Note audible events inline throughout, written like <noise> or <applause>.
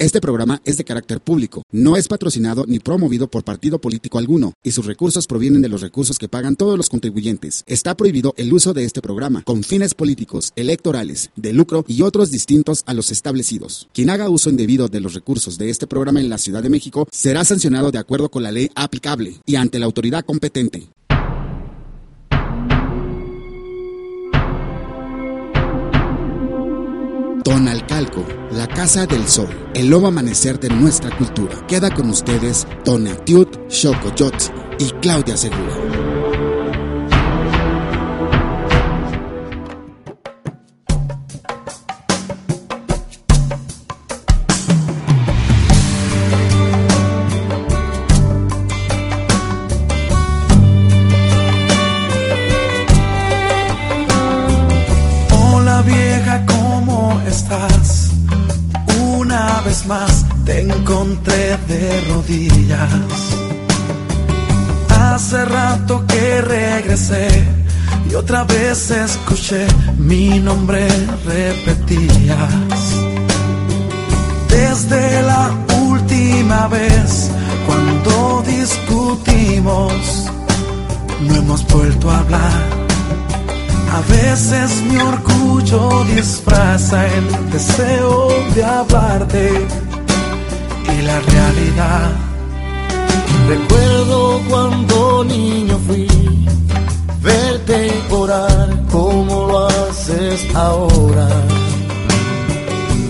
Este programa es de carácter público, no es patrocinado ni promovido por partido político alguno, y sus recursos provienen de los recursos que pagan todos los contribuyentes. Está prohibido el uso de este programa con fines políticos, electorales, de lucro y otros distintos a los establecidos. Quien haga uso indebido de los recursos de este programa en la Ciudad de México será sancionado de acuerdo con la ley aplicable y ante la autoridad competente. Tonalcalco, la Casa del Sol, el nuevo amanecer de nuestra cultura. Queda con ustedes Tonatiuh Xocoyotl y Claudia Segura. Encontré de rodillas. Hace rato que regresé y otra vez escuché mi nombre repetías. Desde la última vez cuando discutimos, no hemos vuelto a hablar. A veces mi orgullo disfraza el deseo de hablarte la realidad. Recuerdo cuando niño fui, verte orar como lo haces ahora.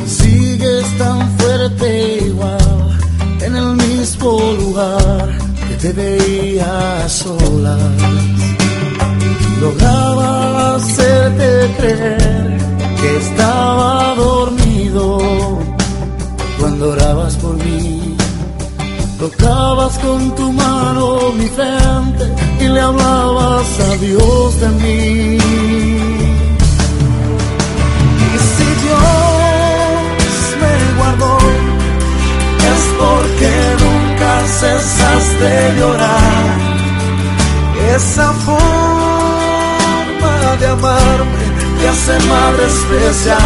Sigues tan fuerte igual en el mismo lugar que te veía a solas Con tu mano mi frente y le hablabas a Dios de mí. Y si Dios me guardó, es porque nunca cesaste de llorar. Esa forma de amarme te hace madre especial.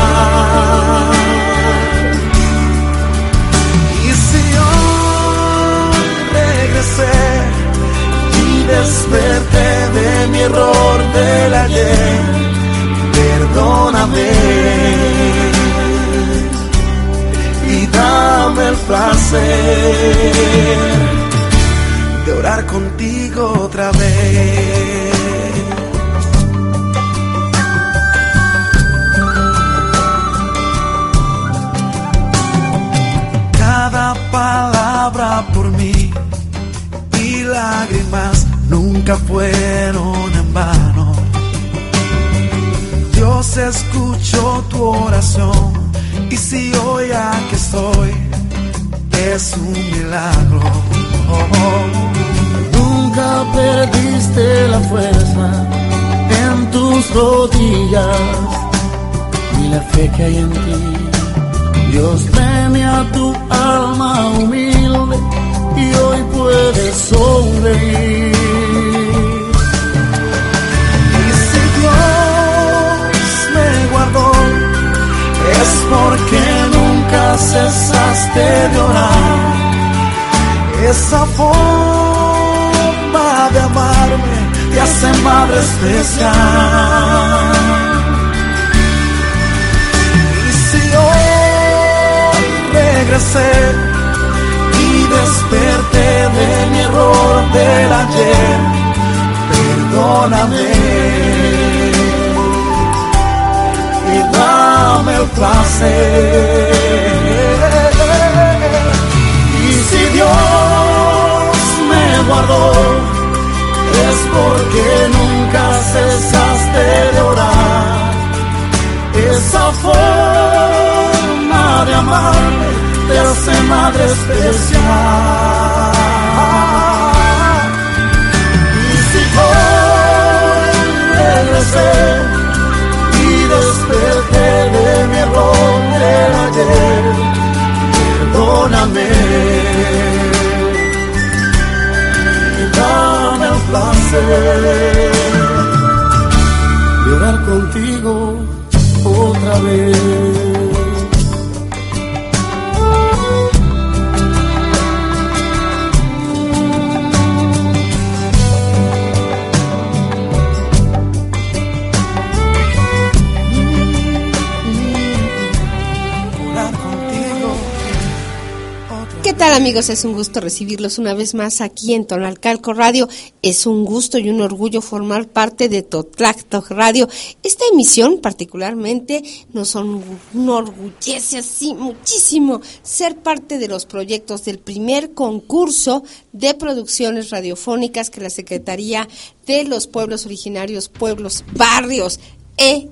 Y desperté de mi error del ayer, perdóname y dame el placer de orar contigo otra vez. cada palabra lágrimas nunca fueron en vano. Dios escuchó tu oración y si hoy aquí estoy es un milagro. Nunca perdiste la fuerza en tus rodillas ni la fe que hay en ti. Dios premia tu alma humilde y hoy puedes sonreír. Y si Dios me guardó, es porque nunca cesaste de orar. Esa forma de amarme te hace madre especial. Y si hoy regresé desperté de mi error del ayer, perdóname y dame el placer. Y si Dios me guardó, es porque nunca cesaste de orar. Esa forma de amarme te hace madre especial. Y si hoy regresé y desperté de mi error del ayer, perdóname dame el placer de orar contigo otra vez. Tal amigos? Es un gusto recibirlos una vez más aquí en Tonalcalco Radio. Es un gusto y un orgullo formar parte de Totlacto Radio. Esta emisión particularmente nos enorgullece así muchísimo ser parte de los proyectos del primer concurso de producciones radiofónicas que la Secretaría de los Pueblos Originarios, Pueblos, Barrios e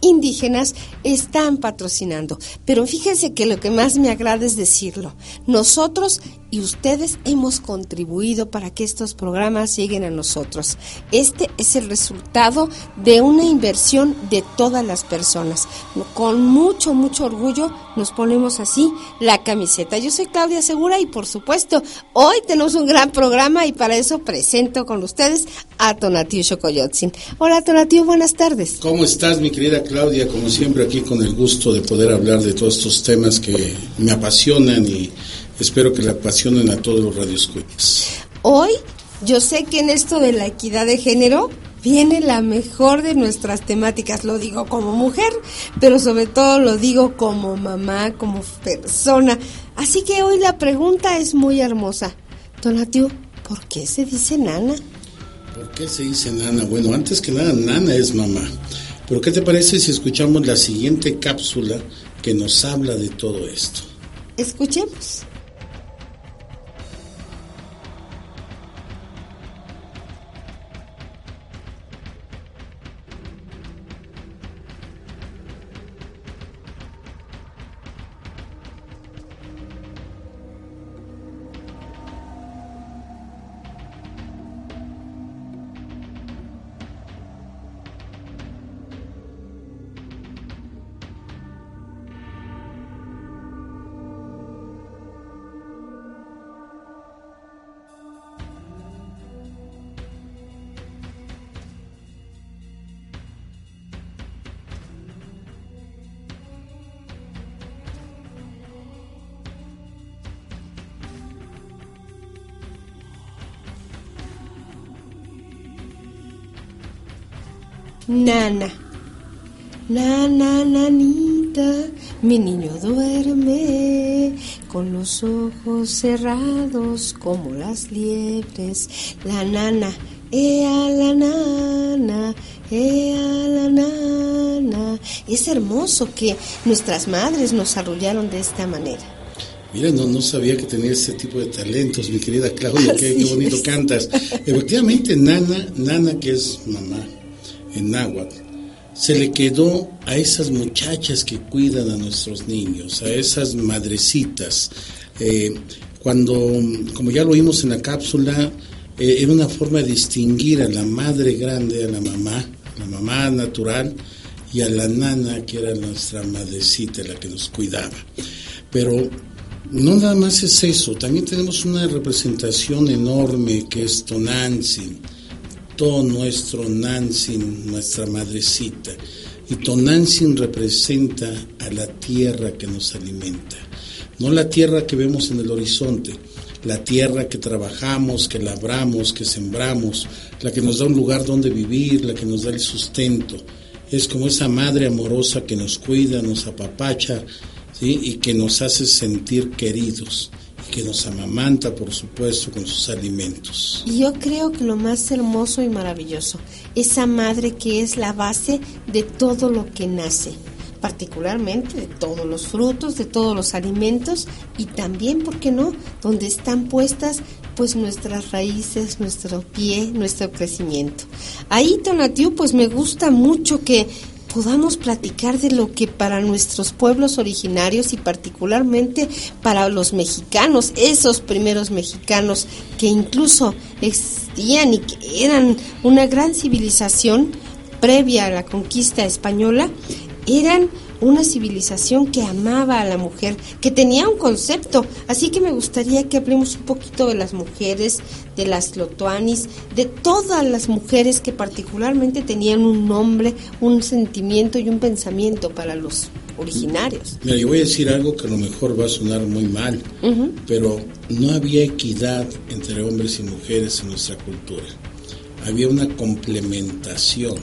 indígenas están patrocinando. Pero fíjense que lo que más me agrada es decirlo. Nosotros y ustedes hemos contribuido para que estos programas lleguen a nosotros. Este es el resultado de una inversión de todas las personas. Con mucho, mucho orgullo nos ponemos así la camiseta. Yo soy Claudia Segura y por supuesto hoy tenemos un gran programa y para eso presento con ustedes a Tonatiu Xocoyotzin. Hola Tonatiu, buenas tardes. ¿Cómo estás mi querida Claudia? Como siempre aquí con el gusto de poder hablar de todos estos temas que me apasionan y Espero que le apasionen a todos los radioescuchas. Hoy yo sé que en esto de la equidad de género viene la mejor de nuestras temáticas. Lo digo como mujer, pero sobre todo lo digo como mamá, como persona. Así que hoy la pregunta es muy hermosa. Donatiu, ¿por qué se dice nana? ¿Por qué se dice nana? Bueno, antes que nada, nana es mamá. Pero ¿qué te parece si escuchamos la siguiente cápsula que nos habla de todo esto? Escuchemos. Nana. Nana, nanita, mi niño duerme con los ojos cerrados como las liebres. La nana, ea la nana, ea la nana. Es hermoso que nuestras madres nos arrullaron de esta manera. Mira, no, no sabía que tenía ese tipo de talentos, mi querida Claudia, qué, qué bonito cantas. Efectivamente, Nana, Nana que es mamá, en náhuatl, se le quedó a esas muchachas que cuidan a nuestros niños, a esas madrecitas. Eh, cuando, como ya lo vimos en la cápsula, eh, era una forma de distinguir a la madre grande, a la mamá, la mamá natural, y a la nana, que era nuestra madrecita, la que nos cuidaba. Pero no nada más es eso, también tenemos una representación enorme que es Tonantzin nuestro Nansin, nuestra madrecita. Y Tonantzin representa a la tierra que nos alimenta. No la tierra que vemos en el horizonte, la tierra que trabajamos, que labramos, que sembramos, la que nos da un lugar donde vivir, la que nos da el sustento. Es como esa madre amorosa que nos cuida, nos apapacha y que nos hace sentir queridos que nos amamanta, por supuesto, con sus alimentos. Y yo creo que lo más hermoso y maravilloso, esa madre que es la base de todo lo que nace, particularmente de todos los frutos, de todos los alimentos y también, ¿por qué no?, donde están puestas pues nuestras raíces, nuestro pie, nuestro crecimiento. Ahí, Tonatiu, pues me gusta mucho que podamos platicar de lo que para nuestros pueblos originarios y particularmente para los mexicanos, esos primeros mexicanos que incluso existían y que eran una gran civilización previa a la conquista española, eran una civilización que amaba a la mujer, que tenía un concepto. Así que me gustaría que hablemos un poquito de las mujeres, de las lotuanis, de todas las mujeres que particularmente tenían un nombre, un sentimiento y un pensamiento para los originarios. Mira, yo voy a decir algo que a lo mejor va a sonar muy mal, pero no había equidad entre hombres y mujeres en nuestra cultura. Había una complementación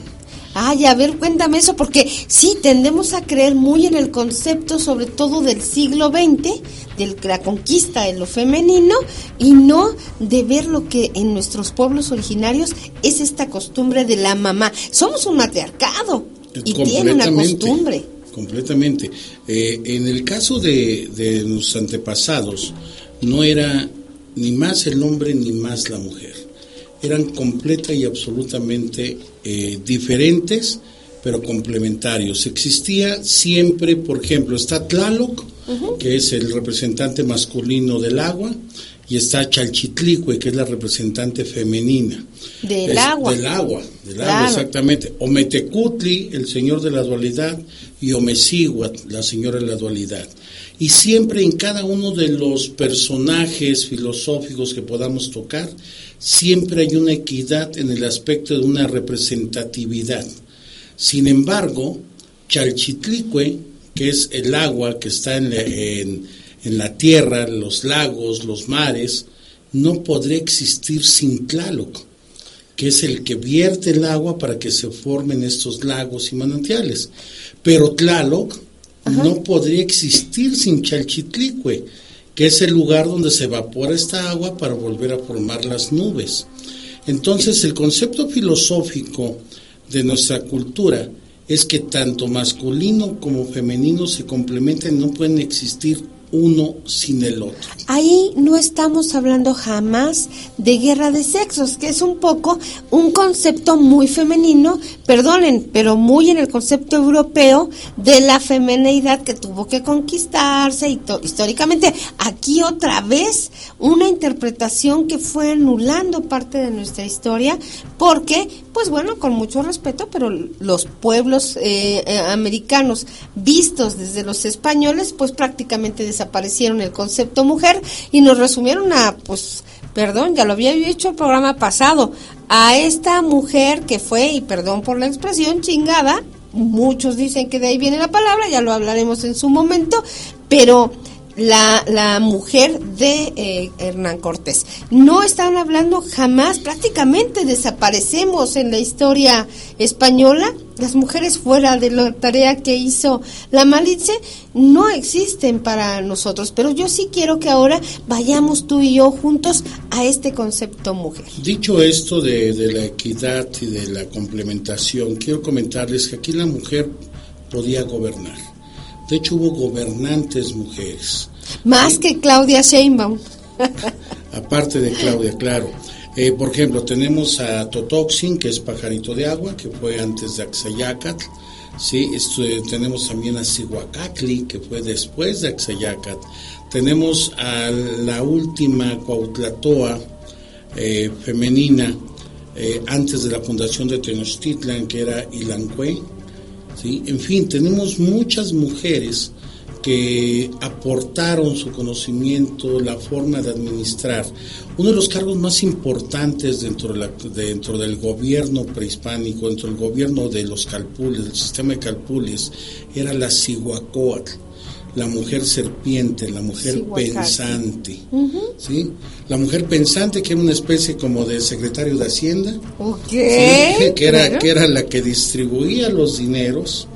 Ay, a ver, cuéntame eso, porque sí, tendemos a creer muy en el concepto, sobre todo del siglo XX, de la conquista de lo femenino, y no de ver lo que en nuestros pueblos originarios es esta costumbre de la mamá. Somos un matriarcado y tiene una costumbre. Completamente. Eh, en el caso de, de los antepasados, no era ni más el hombre ni más la mujer. Eran completa y absolutamente eh, diferentes, pero complementarios. Existía siempre, por ejemplo, está Tlaloc, que es el representante masculino del agua, y está Chalchitlicue, que es la representante femenina. Del agua. Del agua, del agua, exactamente. Ometecutli, el señor de la dualidad, y Omesiguat, la señora de la dualidad. Y siempre en cada uno de los personajes filosóficos que podamos tocar, siempre hay una equidad en el aspecto de una representatividad. Sin embargo, Chalchitlicue, que es el agua que está en la, en, la tierra, los lagos, los mares, no podría existir sin Tlaloc, que es el que vierte el agua para que se formen estos lagos y manantiales. Pero Tlaloc no podría existir sin Chalchitlicue, que es el lugar donde se evapora esta agua para volver a formar las nubes. Entonces, el concepto filosófico de nuestra cultura es que tanto masculino como femenino se complementan no pueden existir uno sin el otro. Ahí no estamos hablando jamás de guerra de sexos, que es un poco un concepto muy femenino, perdonen, pero muy en el concepto europeo de la femenidad que tuvo que conquistarse y históricamente. Aquí otra vez una interpretación que fue anulando parte de nuestra historia, porque, pues bueno, con mucho respeto, pero los pueblos eh, eh, americanos vistos desde los españoles, pues prácticamente desaparecieron el concepto mujer y nos resumieron a, pues, perdón, ya lo había dicho el programa pasado, a esta mujer que fue, y perdón por la expresión, chingada, muchos dicen que de ahí viene la palabra, ya lo hablaremos en su momento, pero la, la mujer de eh, Hernán Cortés. No están hablando jamás, prácticamente desaparecemos en la historia española. Las mujeres fuera de la tarea que hizo la Malice no existen para nosotros, pero yo sí quiero que ahora vayamos tú y yo juntos a este concepto mujer. Dicho esto de, de la equidad y de la complementación, quiero comentarles que aquí la mujer podía gobernar de hecho, hubo gobernantes mujeres. Más que Claudia Sheinbaum. Aparte de Claudia, claro. Eh, por ejemplo, tenemos a Totoxin, que es pajarito de agua, que fue antes de Axayacatl. Sí, eh, tenemos también a Sihuacacli, que fue después de Axayacatl. Tenemos a la última Cuautlatoa eh, femenina, antes de la fundación de Tenochtitlan, que era Ilancue en fin, tenemos muchas mujeres que aportaron su conocimiento, la forma de administrar. Uno de los cargos más importantes dentro, dentro del gobierno prehispánico, dentro del gobierno de los calpules, del sistema de calpules, era la Cihuacóatl la mujer serpiente, la mujer pensante, ¿sí? La mujer pensante que era una especie como de secretario de Hacienda, que, era, que era la que distribuía los dineros.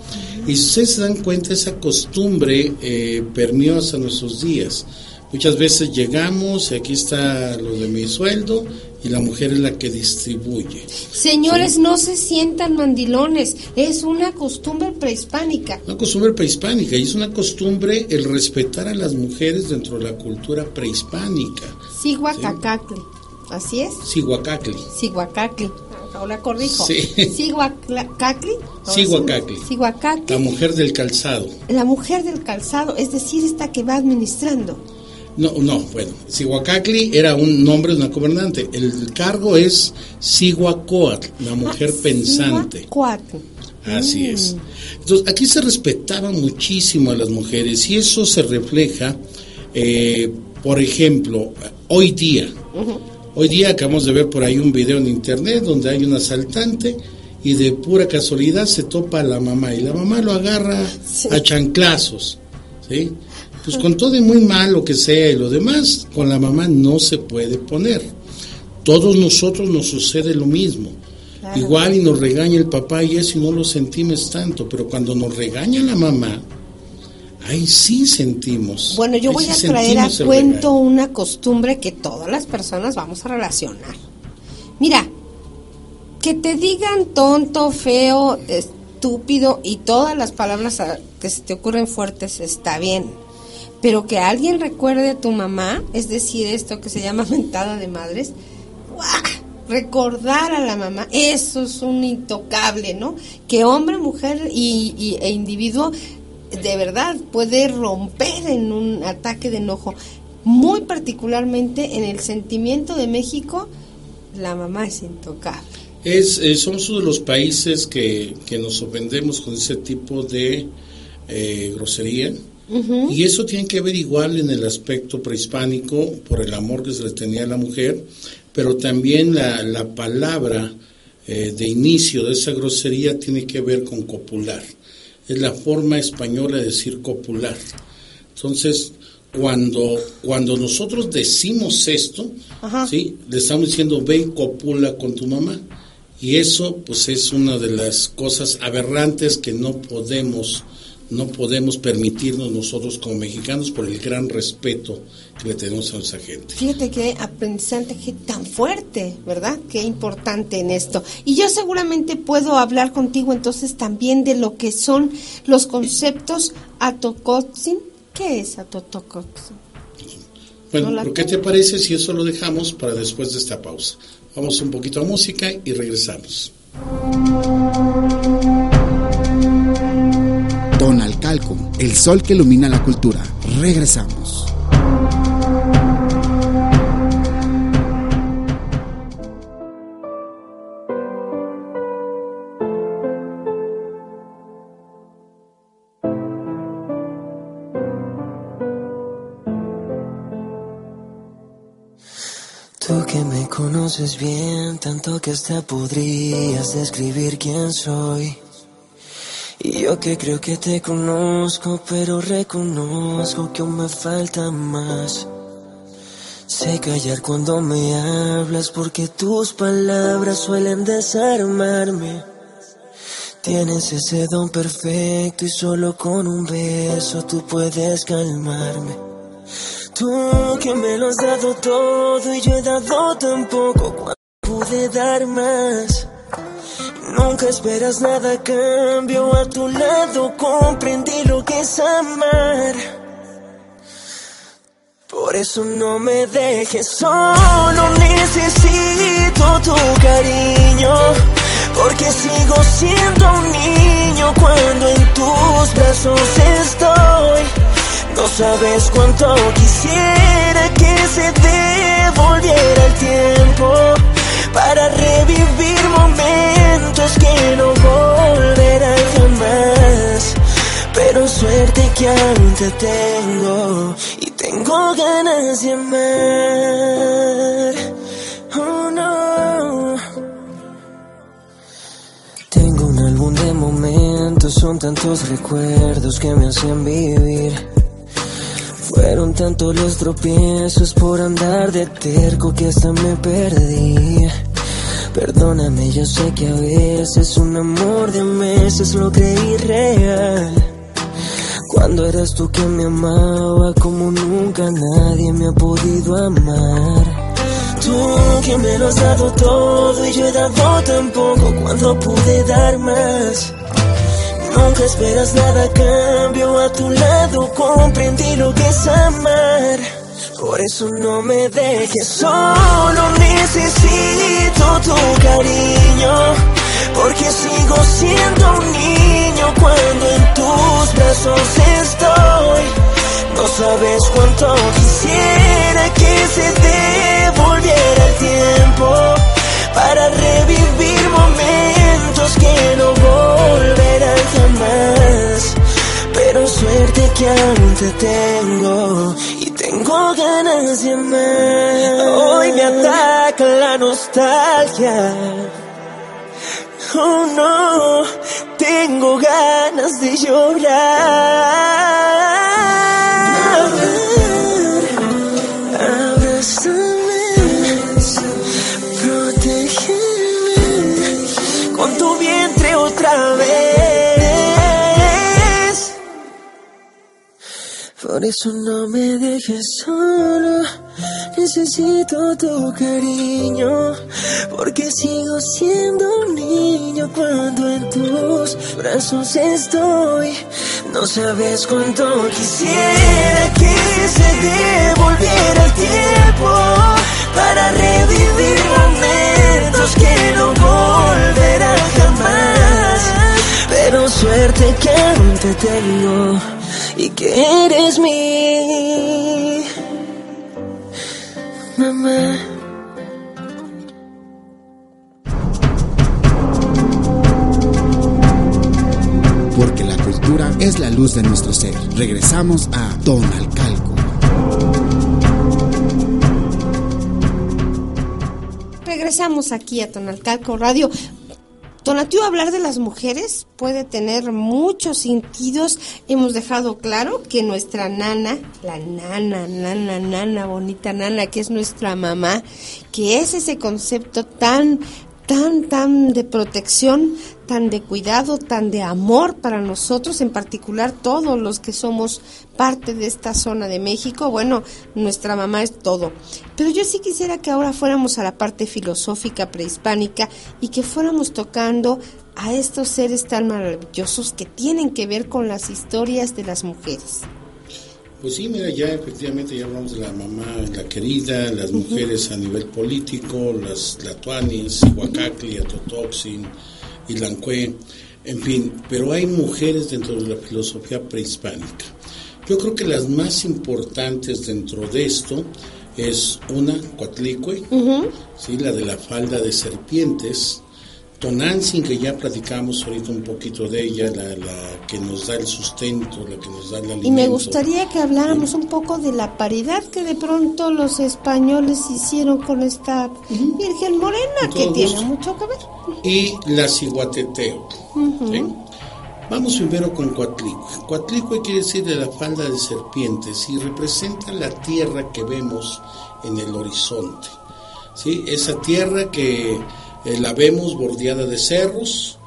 Y si ustedes se dan cuenta, esa costumbre eh, permeó hasta nuestros días. Muchas veces llegamos, y aquí está lo de mi sueldo, y la mujer es la que distribuye. Señores, no se sientan mandilones, es una costumbre prehispánica. Una costumbre prehispánica y es una costumbre el respetar a las mujeres dentro de la cultura prehispánica. Siguacacacli, ¿así es? Siguacacli. Siguacacli. Ahora corrijo. Sí. Siguacacli. Siguacacli. La mujer del calzado. La mujer del calzado, es decir, esta que va administrando. No, no, bueno, Sihuacacli era un nombre de una gobernante. El cargo es Sihuacoatl, la mujer ah, pensante. Así mm. es. Entonces, aquí se respetaba muchísimo a las mujeres y eso se refleja, eh, por ejemplo, hoy día. Hoy día acabamos de ver por ahí un video en internet donde hay un asaltante y de pura casualidad se topa a la mamá y la mamá lo agarra a chanclazos. ¿sí? Pues con todo y muy mal lo que sea y lo demás, con la mamá no se puede poner. Todos nosotros nos sucede lo mismo. Igual y nos regaña el papá y eso y no lo sentimos tanto, pero cuando nos regaña la mamá, ahí sí sentimos. Bueno, yo voy a traer a cuento una costumbre que todas las personas vamos a relacionar. Mira, que te digan tonto, feo, estúpido y todas las palabras que se te ocurren fuertes está bien. Pero que alguien recuerde a tu mamá, es decir, esto que se llama <laughs> mentada de madres, recordar a la mamá, eso es un intocable, ¿no? Que hombre, mujer y, e individuo de verdad puede romper en un ataque de enojo. Muy particularmente en el sentimiento de México, la mamá es intocable. Es, eh, somos uno de los países que, nos ofendemos con ese tipo de eh, grosería. Y eso tiene que ver igual en el aspecto prehispánico, por el amor que se le tenía a la mujer, pero también la, la palabra eh, de inicio de esa grosería tiene que ver con copular. Es la forma española de decir copular. Entonces, cuando, cuando nosotros decimos esto, ¿sí? le estamos diciendo, ven, copula con tu mamá. Y eso, pues, es una de las cosas aberrantes que no podemos, no podemos permitirnos nosotros como mexicanos por el gran respeto que le tenemos a nuestra gente. Fíjate qué aprendizaje tan fuerte, ¿verdad? Qué importante en esto. Y yo seguramente puedo hablar contigo entonces también de lo que son los conceptos atocotzin. ¿Qué es atocotzin? Bueno, ¿qué te parece si eso lo dejamos para después de esta pausa? Vamos un poquito a música y regresamos. El sol que ilumina la cultura. Regresamos. conoces bien, tanto que hasta podrías describir quién soy. Y yo que creo que te conozco, pero reconozco que aún me falta más. Sé callar cuando me hablas porque tus palabras suelen desarmarme. Tienes ese don perfecto y solo con un beso tú puedes calmarme. Tú que me lo has dado todo y yo he dado tan poco cuando pude dar más. Nunca esperas nada cambio, a tu lado comprendí lo que es amar. Por eso no me dejes solo, necesito tu cariño. Porque sigo siendo un niño cuando en tus brazos estoy. No sabes cuánto quisiera que se devolviera el tiempo para revivir momentos que no volverán jamás. Pero suerte que aún te tengo y tengo ganas de amar. Oh no. Tengo un álbum de momentos, son tantos recuerdos que me hacen vivir. Fueron tantos los tropiezos por andar de terco que hasta me perdí. Perdóname, yo sé que a veces un amor de meses lo creí real. Cuando eras tú quien me amaba como nunca nadie me ha podido amar. Tú que me lo has dado todo y yo he dado tan poco cuando pude dar más. Nunca esperas nada cambio, a tu lado comprendí lo que es amar. Por eso no me dejes solo, necesito tu cariño. Porque sigo siendo un niño cuando en tus brazos estoy. No sabes cuánto quisiera que se devolviera el tiempo para revivir momentos que no volverán jamás. Pero suerte que aún te tengo y tengo ganas de amar. Hoy me ataca la nostalgia. Oh no, tengo ganas de llorar. Por eso no me dejes solo, necesito tu cariño, porque sigo siendo un niño cuando en tus brazos estoy. No sabes cuánto quisiera que se devolviera el tiempo para revivir momentos que no volverán jamás. Pero suerte que aún te tengo y que eres mi mamá. Porque la cultura es la luz de nuestro ser. Regresamos a Tonalcalco. Regresamos aquí a Tonalcalco Radio. Tonatiuh, hablar de las mujeres puede tener muchos sentidos. Hemos dejado claro que nuestra nana, la nana, nana, nana, bonita nana, que es nuestra mamá, que es ese concepto tan tan, tan de protección, tan de cuidado, tan de amor para nosotros, en particular todos los que somos parte de esta zona de México. Bueno, nuestra mamá es todo. Pero yo sí quisiera que ahora fuéramos a la parte filosófica prehispánica y que fuéramos tocando a estos seres tan maravillosos que tienen que ver con las historias de las mujeres. Pues sí, mira, ya efectivamente ya hablamos de la mamá, la querida, las mujeres a nivel político, las Tlatuanis, Huacacli, Atotoxin, Ilancue, en fin, pero hay mujeres dentro de la filosofía prehispánica. Yo creo que las más importantes dentro de esto es una, Coatlicue, ¿sí? la de la falda de serpientes, Tonantzin, que ya platicamos ahorita un poquito de ella, la, que nos da el sustento, la que nos da el alimento. Y me gustaría que habláramos un poco de la paridad que de pronto los españoles hicieron con esta Virgen Morena, que tiene mucho que ver. Y la ciguateteo. Vamos primero con Coatlicue. Coatlicue quiere decir de la falda de serpientes y representa la tierra que vemos en el horizonte. ¿sí? Esa tierra que eh, la vemos bordeada de cerros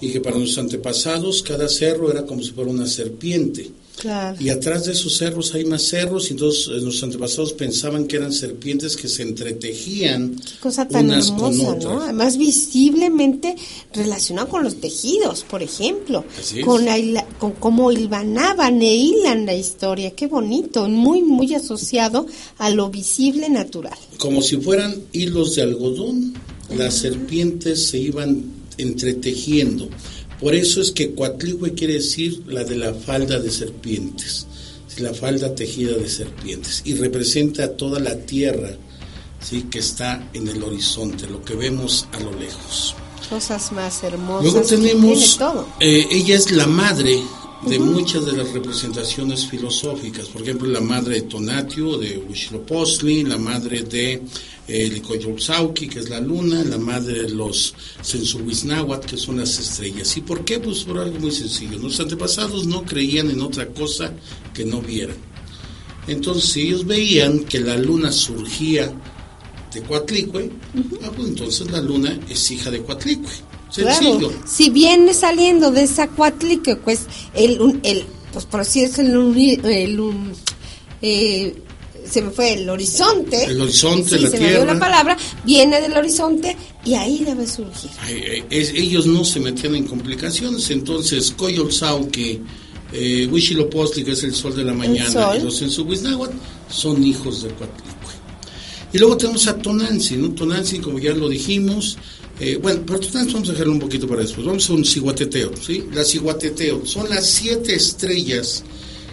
y que para nuestros antepasados cada cerro era como si fuera una serpiente. Y atrás de esos cerros hay más cerros y entonces eh, nuestros antepasados pensaban que eran serpientes que se entretejían Qué cosa tan unas hermosa, con ¿no? otras. Además visiblemente relacionado con los tejidos, por ejemplo, Así es. con, la con cómo hilvanaban e hilan la historia, qué bonito, muy muy asociado a lo visible natural. Como si fueran hilos de algodón, las serpientes se iban entretejiendo. Por eso es que Coatlicue quiere decir la de la falda de serpientes, la falda tejida de serpientes, y representa toda la tierra ¿sí? que está en el horizonte, lo que vemos a lo lejos. Cosas más hermosas. Luego tenemos, tiene todo. eh, ella es la madre de muchas de las representaciones filosóficas, por ejemplo, la madre de Tonatio, de Huitzilopochtli, la madre de eh, que es la luna, la madre de los Sensuhuiznahuatl, que son las estrellas. ¿Y por qué? Pues por algo muy sencillo. Nuestros antepasados no creían en otra cosa que no vieran. Entonces, si ellos veían que la luna surgía de Coatlicue, ah, pues entonces la luna es hija de Coatlicue. Sencillo. Claro, si viene saliendo de esa cuatlique, pues el, el pues por así es el, el eh, se me fue el horizonte. El horizonte, Sí, la se me dio la palabra, viene del horizonte y ahí debe surgir. Ay, es- ellos no se metían en complicaciones, entonces Coyolzauque, eh, Huitzilopochtli, que es el sol de la mañana, y los Sensuhuiznahuatl son hijos de Coatlicue. Y luego tenemos a Tonantzin, ¿no? Tonantzin, como ya lo dijimos, eh, bueno, pero vamos a dejarlo un poquito para después. Vamos a un ciguateteo, ¿sí? La ciguateteo son las siete estrellas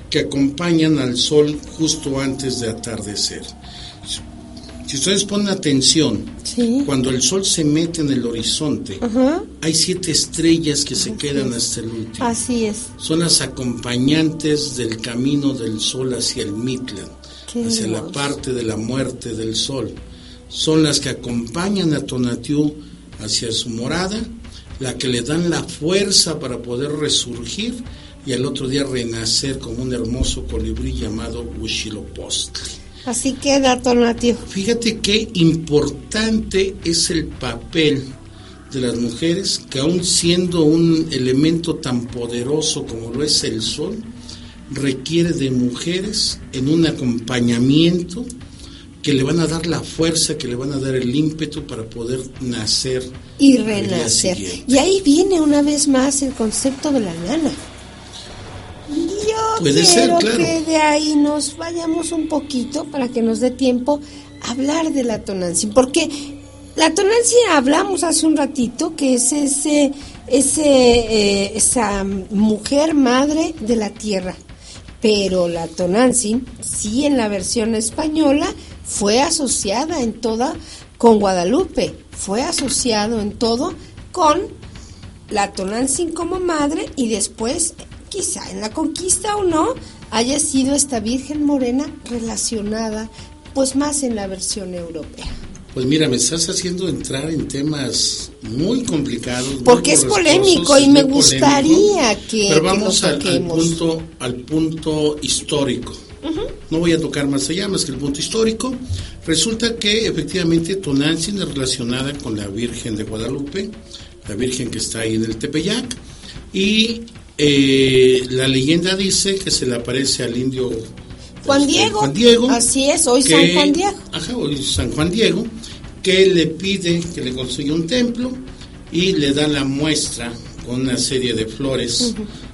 que acompañan al sol justo antes de atardecer. Si ustedes ponen atención, Sí. cuando el sol se mete en el horizonte, Ajá. hay siete estrellas que se quedan hasta el último. Así es. Son las acompañantes del camino del sol hacia el Mitlan, Qué hacia la hermoso. parte de la muerte del sol. Son las que acompañan a Tonatiuh hacia su morada, la que le dan la fuerza para poder resurgir y al otro día renacer como un hermoso colibrí llamado Huitzilopochtli. Así queda Tonatio. Fíjate qué importante es el papel de las mujeres que aún siendo un elemento tan poderoso como lo es el sol, requiere de mujeres en un acompañamiento que le van a dar la fuerza, que le van a dar el ímpetu para poder nacer y renacer. Y ahí viene una vez más el concepto de la nana. Yo Puede quiero ser, claro. que de ahí nos vayamos un poquito para que nos dé tiempo a hablar de la Tonantzin, porque la Tonantzin hablamos hace un ratito que es ese, ese, eh, esa mujer madre de la tierra, pero la Tonantzin, sí en la versión española, fue asociada en toda con Guadalupe, fue asociado en todo con la Tonantzin como madre y después, quizá en la conquista o no, haya sido esta Virgen Morena relacionada pues más en la versión europea. Pues mira, me estás haciendo entrar en temas muy complicados. muy Porque es polémico y me polémico. gustaría que- Pero que vamos al, punto, al punto histórico. No voy a tocar más allá, más que el punto histórico. Resulta que efectivamente Tonantzin es relacionada con la Virgen de Guadalupe, la Virgen que está ahí en el Tepeyac, y eh, la leyenda dice que se le aparece al indio Juan este, Diego, Juan Diego, así es, hoy que- San Juan Diego. Ajá, hoy San Juan Diego, que le pide que le construya un templo y le da la muestra con una serie de flores,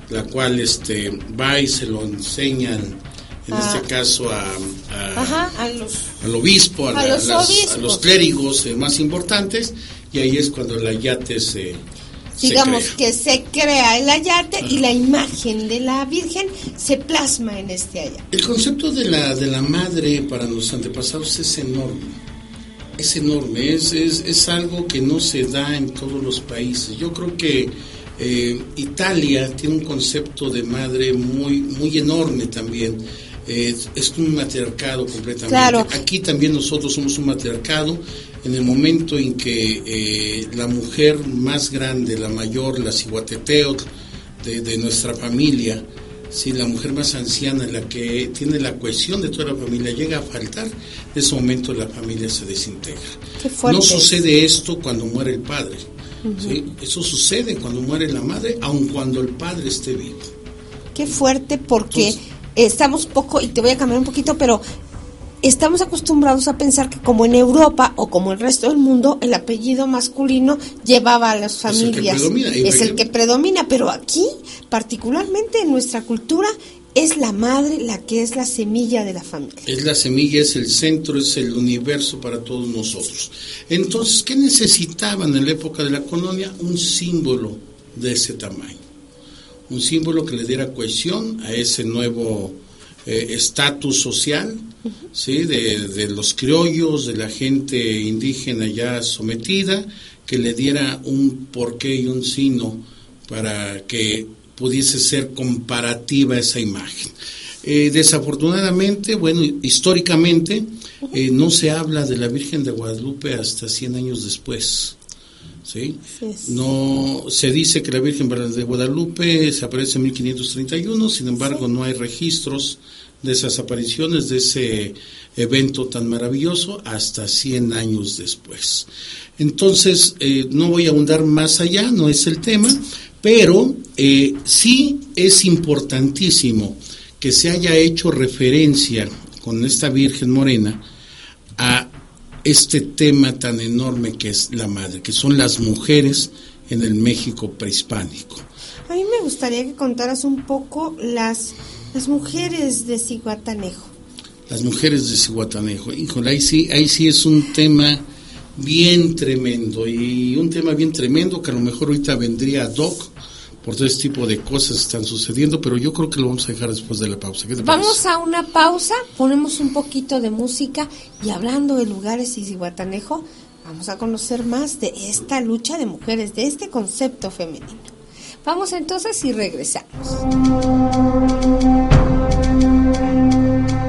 la cual este va y se lo enseñan, en Ah. este caso a, a- Ajá, a los al obispo, a, la- los las- obispos. a los clérigos eh, más importantes, y ahí es cuando el ayate se, digamos crea. que se crea el ayate y la imagen de la Virgen se plasma en este ayate. El concepto de la, de la madre para los antepasados es enorme. Es enorme, es, es, es algo que no se da en todos los países. Yo creo que eh, Italia tiene un concepto de madre muy, muy enorme también. Eh, es un matriarcado completamente. Claro. Aquí también nosotros somos un matriarcado en el momento en que eh, la mujer más grande, la mayor, la ciguateteo de, de nuestra familia, si la mujer más anciana, la que tiene la cohesión de toda la familia, llega a faltar, en ese momento la familia se desintegra. No sucede esto cuando muere el padre. ¿sí? Eso sucede cuando muere la madre, aun cuando el padre esté vivo. Qué fuerte porque Entonces- estamos poco, y te voy a cambiar un poquito, pero estamos acostumbrados a pensar que como en Europa o como el resto del mundo, el apellido masculino llevaba a las Es el que familias. predomina, Es el que predomina, pero aquí, particularmente en nuestra cultura, es la madre la que es la semilla de la familia. Es la semilla, es el centro, es el universo para todos nosotros. Entonces, ¿qué necesitaban en la época de la colonia? Un símbolo de ese tamaño. Un símbolo que le diera cohesión a ese nuevo eh, estatus social, ¿sí? De, los criollos, de la gente indígena ya sometida, que le diera un porqué y un sino para que pudiese ser comparativa esa imagen. Eh, desafortunadamente, bueno, históricamente eh, no se habla de la Virgen de Guadalupe hasta 100 años después. ¿Sí? No se dice que la Virgen de Guadalupe se aparece en 1531, sin embargo no hay registros de esas apariciones, de ese evento tan maravilloso, hasta 100 años después. Entonces, eh, no voy a ahondar más allá, no es el tema, pero eh, sí es importantísimo que se haya hecho referencia con esta Virgen Morena a este tema tan enorme que es la madre, que son las mujeres en el México prehispánico. A mí me gustaría que contaras un poco las, las mujeres de Ciguatanejo. Las mujeres de Cihuatanejo, híjole, ahí sí, ahí sí es un tema bien tremendo y un tema bien tremendo que a lo mejor ahorita vendría ad hoc por todo este tipo de cosas que están sucediendo, pero yo creo que lo vamos a dejar después de la pausa. ¿Qué te Vamos parece? a una pausa, ponemos un poquito de música y hablando de lugares y Cihuatanejo, vamos a conocer más de esta lucha de mujeres, de este concepto femenino. Vamos entonces y regresamos.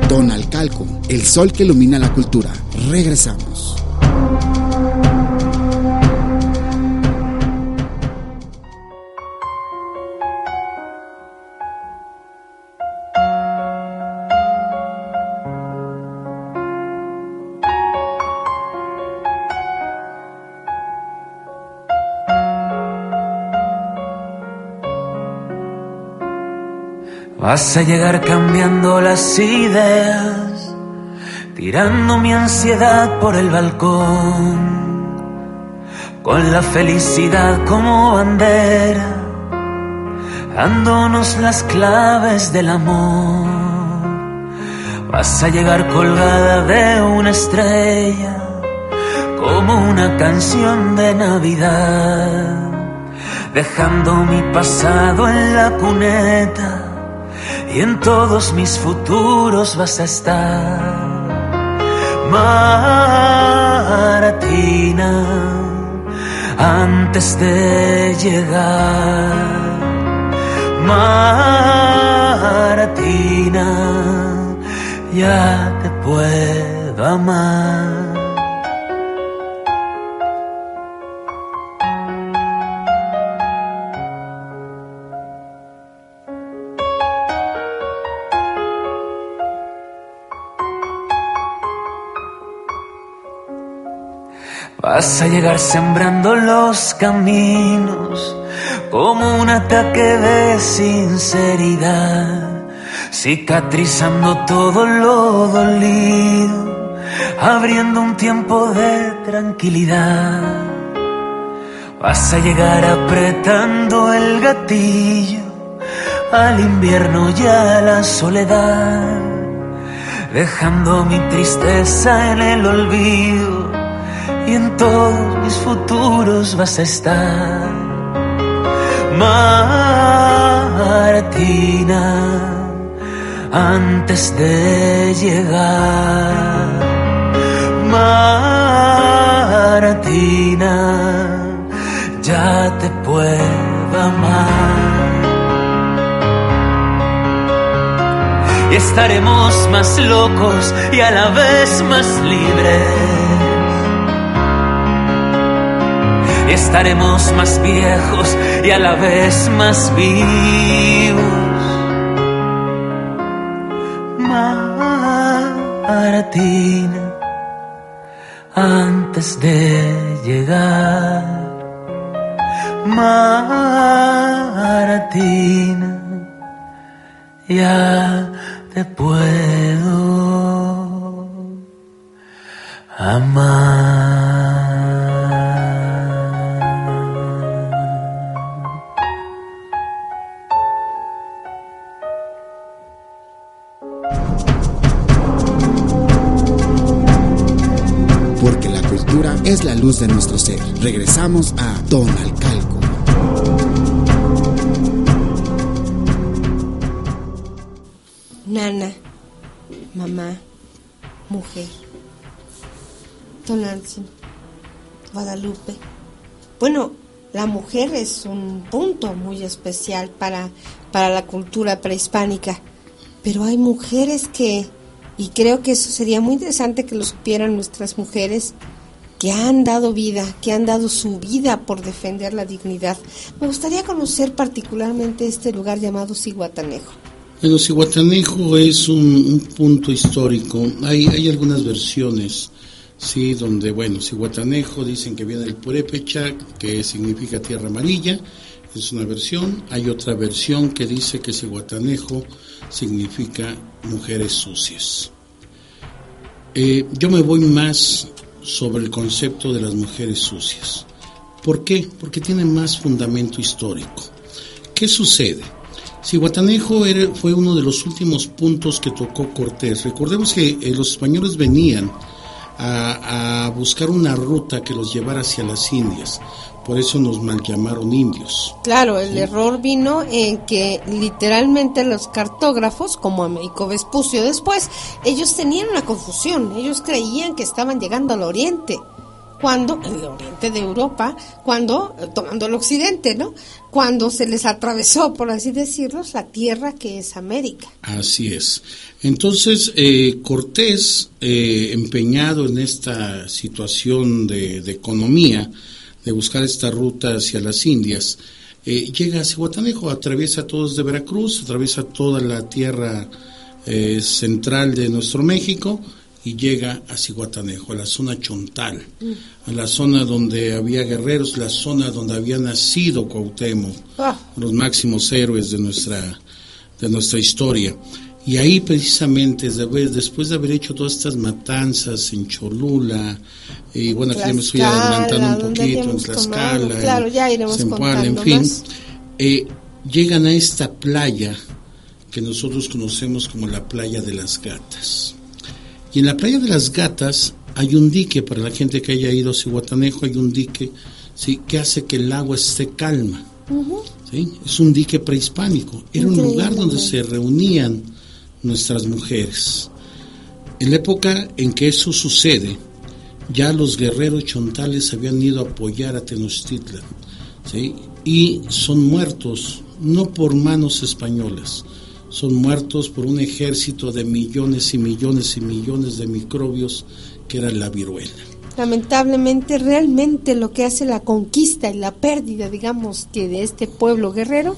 Don Alcalco, el sol que ilumina la cultura. Regresamos. Vas a llegar cambiando las ideas, tirando mi ansiedad por el balcón, con la felicidad como bandera, dándonos las claves del amor. Vas a llegar colgada de una estrella, como una canción de Navidad, dejando mi pasado en la cuneta y en todos mis futuros vas a estar. Maratina, antes de llegar. Maratina, ya te puedo amar. Vas a llegar sembrando los caminos como un ataque de sinceridad, cicatrizando todo lo dolido, abriendo un tiempo de tranquilidad. Vas a llegar apretando el gatillo al invierno y a la soledad, dejando mi tristeza en el olvido y en todos mis futuros vas a estar. Martina, antes de llegar. Martina, ya te puedo amar. Y estaremos más locos y a la vez más libres estaremos más viejos y a la vez más vivos. Maratina, antes de llegar. Maratina, ya te puedo amar. De nuestro ser. Regresamos a Tonalcalco. Nana, mamá, mujer, Tonantzin, Guadalupe. Bueno, la mujer es un punto muy especial para, para la cultura prehispánica, pero hay mujeres que, y creo que eso sería muy interesante que lo supieran nuestras mujeres, que han dado vida, que han dado su vida por defender la dignidad. Me gustaría conocer particularmente este lugar llamado Ciguatanejo. Bueno, Ciguatanejo es un, punto histórico. Hay, algunas versiones, sí, donde, bueno, Ciguatanejo dicen que viene del purépecha, que significa tierra amarilla, es una versión. Hay otra versión que dice que Ciguatanejo significa mujeres sucias. Eh, yo me voy más sobre el concepto de las mujeres sucias. ¿Por qué? Porque tiene más fundamento histórico. ¿Qué sucede? Si Guatanejo fue uno de los últimos puntos que tocó Cortés. Recordemos que eh, los españoles venían a, buscar una ruta que los llevara hacia las Indias. Por eso nos mal llamaron indios. Claro, el error vino en que literalmente los cartógrafos, como Américo Vespucio después, ellos tenían una confusión. Ellos creían que estaban llegando al oriente cuando, el oriente de Europa, cuando, tomando el occidente, ¿no? Cuando se les atravesó, por así decirlo, la tierra que es América. Así es. Entonces, eh, Cortés, eh, empeñado en esta situación de, de economía, de buscar esta ruta hacia las Indias. Eh, llega a Cihuatanejo, atraviesa todo desde Veracruz, atraviesa toda la tierra eh, central de nuestro México y llega a Cihuatanejo, a la zona chontal, a la zona donde había guerreros, la zona donde había nacido Cuauhtémoc, ah. los máximos héroes de nuestra de nuestra historia. Y ahí precisamente, después de haber hecho todas estas matanzas en Cholula, y bueno, aquí me estoy adelantando un poquito, en Tlaxcala, claro, ya iremos en fin, eh, llegan a esta playa que nosotros conocemos como la playa de las gatas. Y en la playa de las gatas hay un dique, para la gente que haya ido a Cihuatanejo, hay un dique ¿sí? que hace que el agua esté calma. ¿sí? Es un dique prehispánico. Era un lugar donde se reunían nuestras mujeres. En la época en que eso sucede, ya los guerreros chontales habían ido a apoyar a Tenochtitlan ¿sí? y son muertos no por manos españolas, son muertos por un ejército de millones y millones y millones de microbios que era la viruela. Lamentablemente, realmente lo que hace la conquista y la pérdida, digamos, que de este pueblo guerrero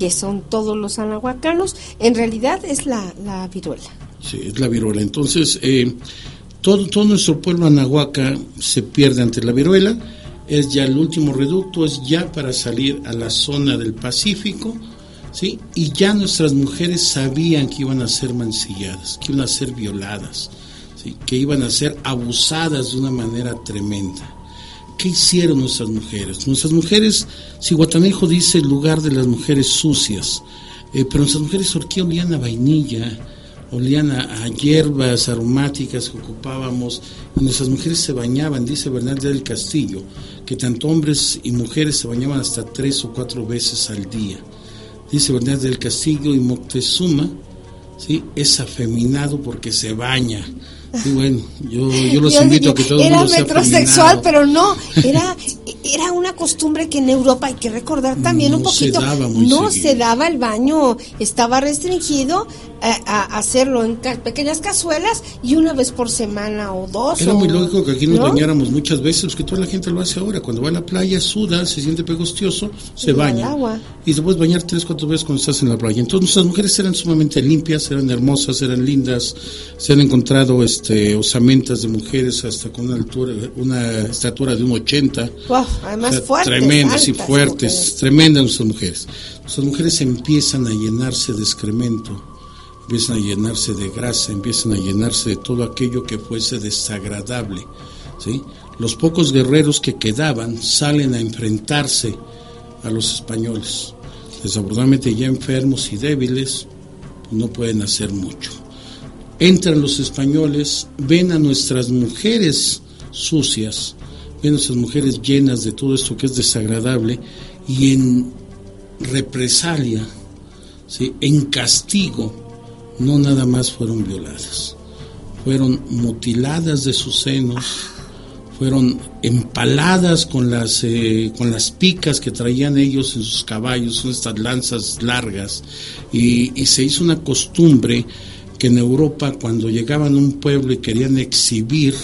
que son todos los anahuacanos, en realidad es la, viruela. Sí, es la viruela. Entonces, eh, todo, todo nuestro pueblo anahuaca se pierde ante la viruela, es ya el último reducto, es ya para salir a la zona del Pacífico, ¿sí? Y ya nuestras mujeres sabían que iban a ser mancilladas, que iban a ser violadas, ¿sí? que iban a ser abusadas de una manera tremenda. ¿Qué hicieron nuestras mujeres? Nuestras mujeres, si Guatanejo dice el lugar de las mujeres sucias, eh, pero nuestras mujeres qué olían a vainilla, olían a, hierbas aromáticas que ocupábamos, y nuestras mujeres se bañaban, dice Bernal del Castillo, que tanto hombres y mujeres se bañaban hasta tres o cuatro veces al día. Dice Bernal del Castillo y Moctezuma, ¿sí? es afeminado porque se baña. Y bueno, yo, yo los invito a que todo el mundo Era metrosexual, pero no, <laughs> era, era una costumbre que en Europa hay que recordar también un poquito. no se daba el baño, estaba restringido a, hacerlo en pequeñas cazuelas y una vez por semana o dos. Era muy lógico que aquí nos bañáramos muchas veces, que toda la gente lo hace ahora. Cuando va a la playa, suda, se siente pegostioso, se baña. Y se puede bañar tres, cuatro veces cuando estás en la playa. Entonces nuestras mujeres eran sumamente limpias, eran hermosas, eran lindas. Se han encontrado este, osamentas de mujeres hasta con una altura, una estatura de un 80. además fuertes. Tremendas y fuertes, tremendas nuestras mujeres. Nuestras mujeres empiezan a llenarse de excremento empiezan a llenarse de grasa, empiezan a llenarse de todo aquello que fuese desagradable. ¿sí? Los pocos guerreros que quedaban salen a enfrentarse a los españoles. Desafortunadamente ya enfermos y débiles no pueden hacer mucho. Entran los españoles, ven a nuestras mujeres sucias, ven a nuestras mujeres llenas de todo esto que es desagradable y en represalia, ¿sí? en castigo, no nada más fueron violadas, fueron mutiladas de sus senos, fueron empaladas con las, eh, con las picas que traían ellos en sus caballos, son estas lanzas largas, y, y, se hizo una costumbre que en Europa cuando llegaban a un pueblo y querían exhibir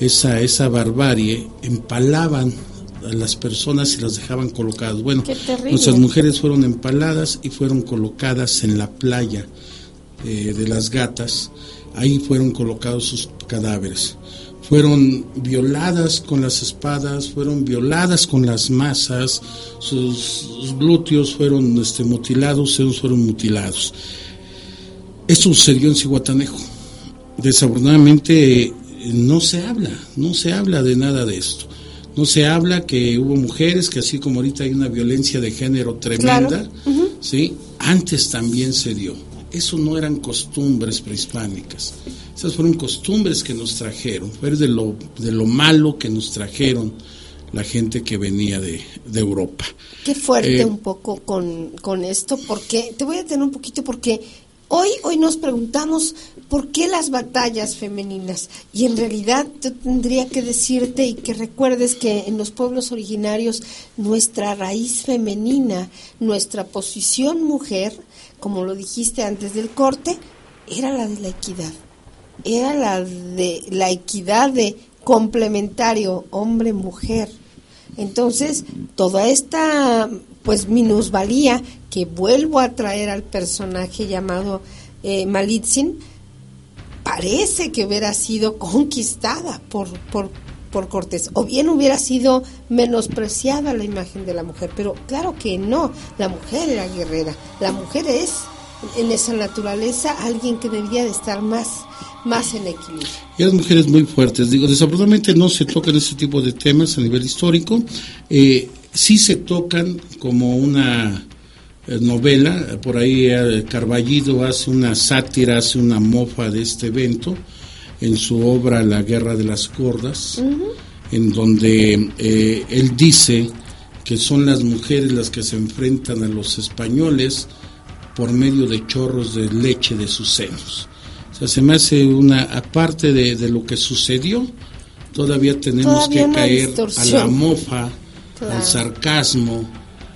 esa, esa barbarie, empalaban a las personas y las dejaban colocadas. Bueno, nuestras mujeres fueron empaladas y fueron colocadas en la playa eh, de las gatas, ahí fueron colocados sus cadáveres. Fueron violadas con las espadas, fueron violadas con las masas, sus, glúteos fueron este, mutilados, senos fueron mutilados. Eso sucedió en Cihuatanejo. Desafortunadamente no se habla, no se habla de nada de esto. No se habla que hubo mujeres, que así como ahorita hay una violencia de género tremenda, ¿sí? antes también se dio. Eso no eran costumbres prehispánicas. Esas fueron costumbres que nos trajeron. Fue de lo, de lo malo que nos trajeron la gente que venía de, Europa. Qué fuerte eh, un poco con, con, esto, porque te voy a tener un poquito porque hoy, hoy nos preguntamos por qué las batallas femeninas. Y en realidad yo tendría que decirte y que recuerdes que en los pueblos originarios nuestra raíz femenina, nuestra posición mujer, como lo dijiste antes del corte, era la de la equidad. Era la de la equidad de complementario hombre-mujer. Entonces, toda esta pues minusvalía que vuelvo a traer al personaje llamado eh, Malitzin, parece que hubiera sido conquistada por, por, por Cortés, o bien hubiera sido menospreciada la imagen de la mujer, pero claro que no, la mujer era guerrera, la mujer es en esa naturaleza, alguien que debería de estar más, más en equilibrio. Y las mujeres muy fuertes, digo, desafortunadamente no se tocan ese tipo de temas a nivel histórico, eh, sí se tocan como una eh, novela, por ahí eh, Carballido hace una sátira, hace una mofa de este evento en su obra La Guerra de las Gordas, en donde eh, él dice que son las mujeres las que se enfrentan a los españoles por medio de chorros de leche de sus senos. O sea, se me hace una, aparte de, lo que sucedió, todavía tenemos que caer a la mofa, al sarcasmo,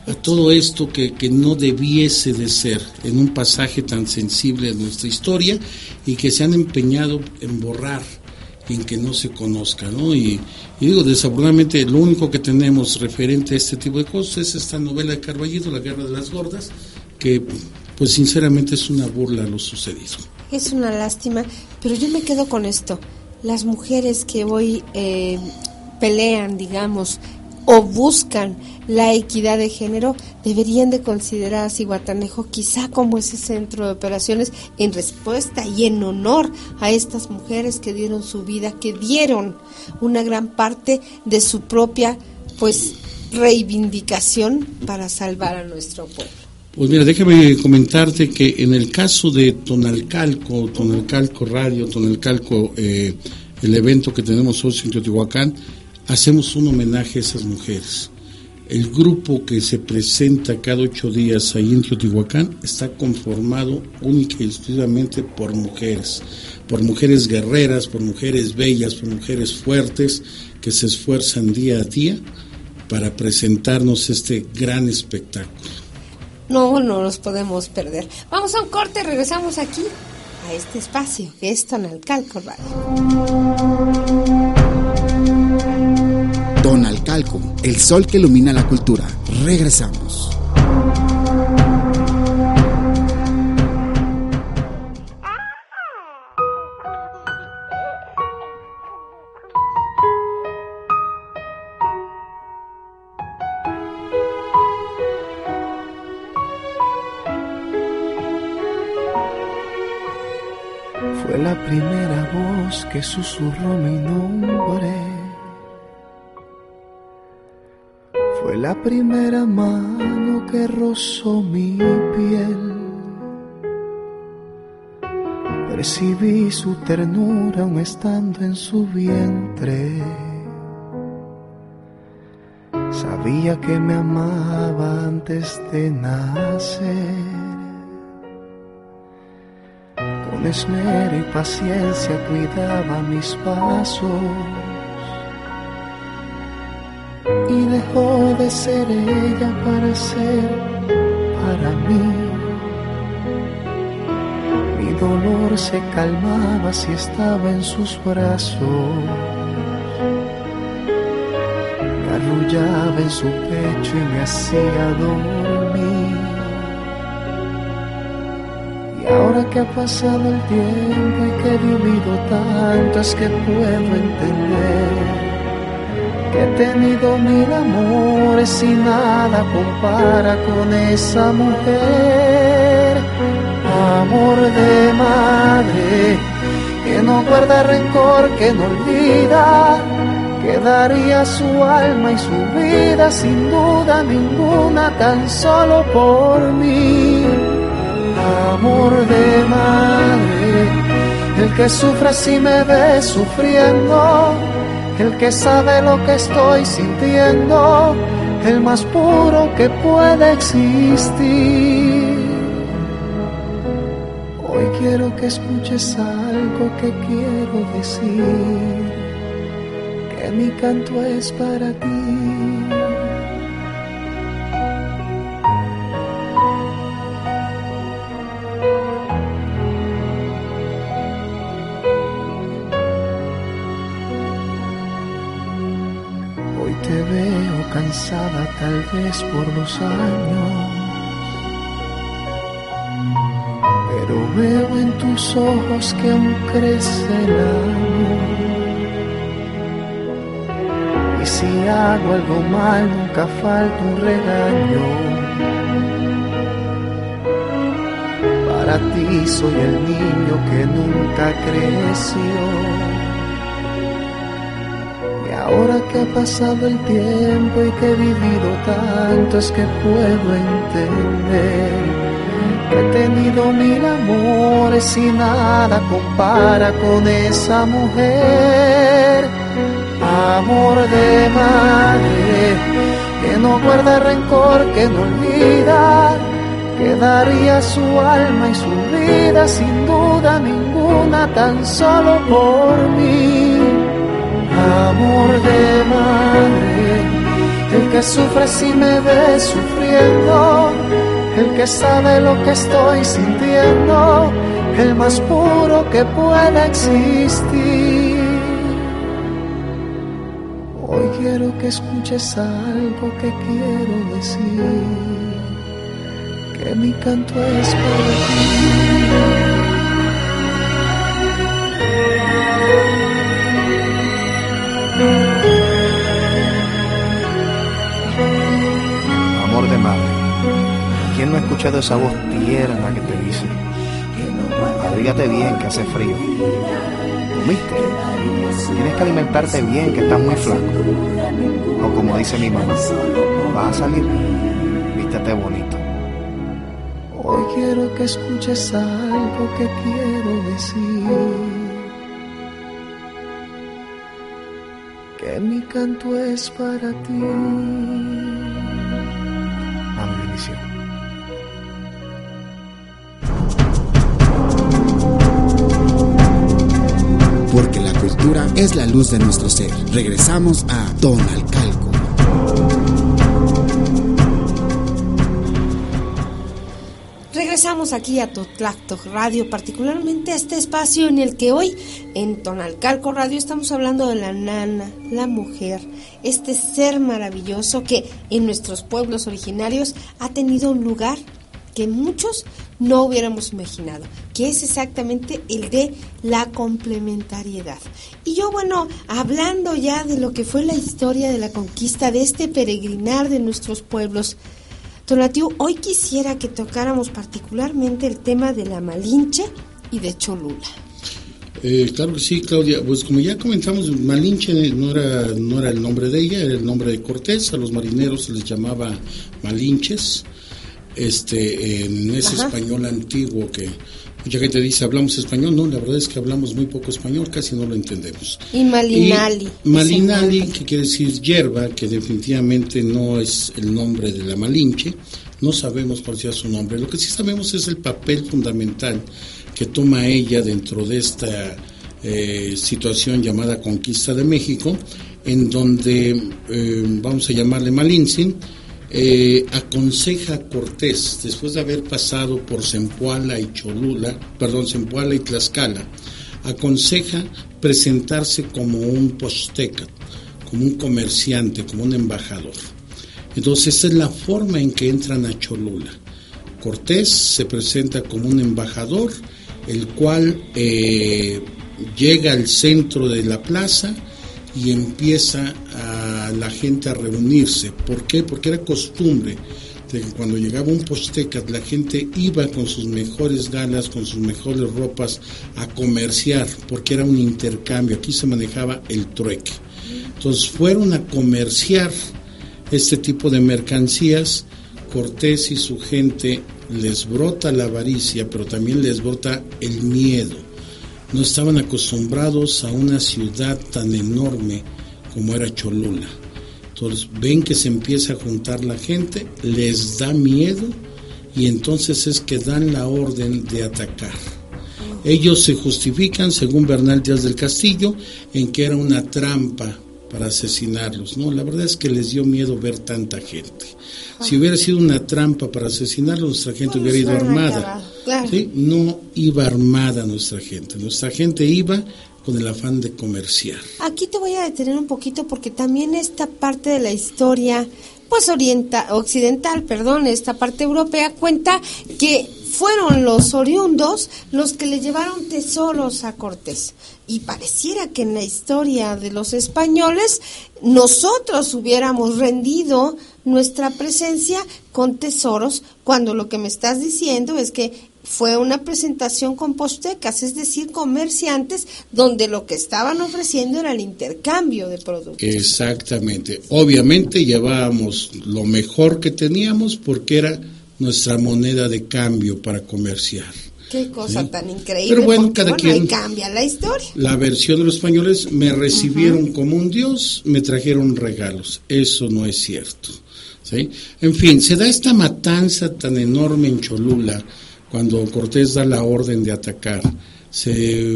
a todo esto que, que, no debiese de ser en un pasaje tan sensible de nuestra historia y que se han empeñado en borrar en que no se conozca, ¿no? Y, digo, desafortunadamente lo único que tenemos referente a este tipo de cosas es esta novela de Carballido, La Guerra de las Gordas, que pues sinceramente es una burla lo sucedido. Es una lástima, pero yo me quedo con esto. Las mujeres que hoy eh, pelean, digamos, o buscan la equidad de género, deberían de considerar a Cihuatanejo quizá como ese centro de operaciones en respuesta y en honor a estas mujeres que dieron su vida, que dieron una gran parte de su propia pues reivindicación para salvar a nuestro pueblo. Pues mira, déjame comentarte que en el caso de Tonalcalco, Tonalcalco Radio, Tonalcalco, eh, el evento que tenemos hoy en Teotihuacán, hacemos un homenaje a esas mujeres. El grupo que se presenta cada ocho días ahí en Teotihuacán está conformado única y exclusivamente por mujeres, por mujeres guerreras, por mujeres bellas, por mujeres fuertes que se esfuerzan día a día para presentarnos este gran espectáculo. No, no nos podemos perder. Vamos a un corte, regresamos aquí a este espacio que es Tonalcalco Radio. Don Alcalco, el sol que ilumina la cultura. Regresamos. Fue la primera voz que susurró mi nombre la primera mano que rozó mi piel. Percibí su ternura aún estando en su vientre. Sabía que me amaba antes de nacer. Con esmero y paciencia cuidaba mis pasos dejó de ser ella para ser para mí. Mi dolor se calmaba si estaba en sus brazos. Me arrullaba en su pecho y me hacía dormir. Y ahora que ha pasado el tiempo y que he vivido tanto es que puedo entender he tenido mil amores y nada compara con esa mujer. Amor de madre, que no guarda rencor, que no olvida, que daría su alma y su vida sin duda ninguna, tan solo por mí. Amor de madre, el que sufra si me ve sufriendo el que sabe lo que estoy sintiendo, el más puro que puede existir. Hoy quiero que escuches algo que quiero decir, que mi canto es para ti. Tal vez por los años, pero veo en tus ojos que aún crece el amor. Y si hago algo mal, nunca falta un regaño. para ti soy el niño que nunca creció. Ahora que ha pasado el tiempo y que he vivido tanto es que puedo entender que he tenido mil amores y nada compara con esa mujer. Amor de madre que no guarda rencor, que no olvida que daría su alma y su vida sin duda ninguna tan solo por mí. Amor de madre, el que sufre si me ve sufriendo, el que sabe lo que estoy sintiendo, el más puro que pueda existir. Hoy quiero que escuches algo que quiero decir que mi canto es para ti. ¿Quién no ha escuchado esa voz tierna que te dice? Abrígate bien que hace frío. ¿Comiste? Tienes que alimentarte bien que estás muy flaco. O como dice mi mamá, vas a salir, vístete bonito. Hoy quiero que escuches algo que quiero decir. Que mi canto es para ti. Es la luz de nuestro ser. Regresamos a Don Alcalco. Regresamos aquí a Totlacto Radio, particularmente a este espacio en el que hoy en Tonalcalco Radio estamos hablando de la nana, la mujer, este ser maravilloso que en nuestros pueblos originarios ha tenido un lugar que muchos no hubiéramos imaginado, que es exactamente el de la complementariedad. Y yo, bueno, hablando ya de lo que fue la historia de la conquista, de este peregrinar de nuestros pueblos, Tonatiu, hoy quisiera que tocáramos particularmente el tema de la Malinche y de Cholula. Eh, claro que sí, Claudia. Pues como ya comentamos, Malinche no era, no era el nombre de ella, era el nombre de Cortés. A los marineros se les llamaba Malinches. Este, en ese Ajá. español antiguo que mucha gente dice, hablamos español. No, la verdad es que hablamos muy poco español, casi no lo entendemos. Y Malinali. Y Malinali, que quiere decir hierba, que definitivamente no es el nombre de la Malinche, no sabemos cuál sea su nombre. Lo que sí sabemos es el papel fundamental que toma ella dentro de esta eh, situación llamada conquista de México, en donde, eh, vamos a llamarle Malintzin, eh, aconseja a Cortés, después de haber pasado por Zempoala y Cholula, perdón, Zempoala y Tlaxcala, aconseja presentarse como un posteca, como un comerciante, como un embajador. Entonces, esa es la forma en que entran a Cholula. Cortés se presenta como un embajador, el cual eh, llega al centro de la plaza y empieza a la gente a reunirse. ¿Por qué? Porque era costumbre de que cuando llegaba un posteca la gente iba con sus mejores galas, con sus mejores ropas a comerciar, porque era un intercambio. Aquí se manejaba el trueque. Entonces fueron a comerciar este tipo de mercancías. Cortés y su gente les brota la avaricia, pero también les brota el miedo. No estaban acostumbrados a una ciudad tan enorme como era Cholula. Entonces ven que se empieza a juntar la gente, les da miedo y entonces es que dan la orden de atacar. Ellos se justifican, según Bernal Díaz del Castillo, en que era una trampa para asesinarlos. No, la verdad es que les dio miedo ver tanta gente. Si hubiera sido una trampa para asesinarlos, nuestra gente hubiera ido armada. Acabado, claro. ¿sí? No iba armada nuestra gente. Nuestra gente iba con el afán de comerciar. Aquí te voy a detener un poquito porque también esta parte de la historia, pues orienta, occidental, perdón, esta parte europea cuenta que fueron los oriundos los que le llevaron tesoros a Cortés. Y pareciera que en la historia de los españoles nosotros hubiéramos rendido nuestra presencia con tesoros cuando lo que me estás diciendo es que fue una presentación con postecas, es decir, comerciantes donde lo que estaban ofreciendo era el intercambio de productos. Exactamente. Obviamente llevábamos lo mejor que teníamos porque era nuestra moneda de cambio para comerciar. Qué cosa tan increíble. Pero bueno, porque, cada quien. ahí cambia la historia. La versión de los españoles me recibieron como un dios, me trajeron regalos. Eso no es cierto. ¿sí? En fin, se da esta matanza tan enorme en Cholula cuando Cortés da la orden de atacar. Se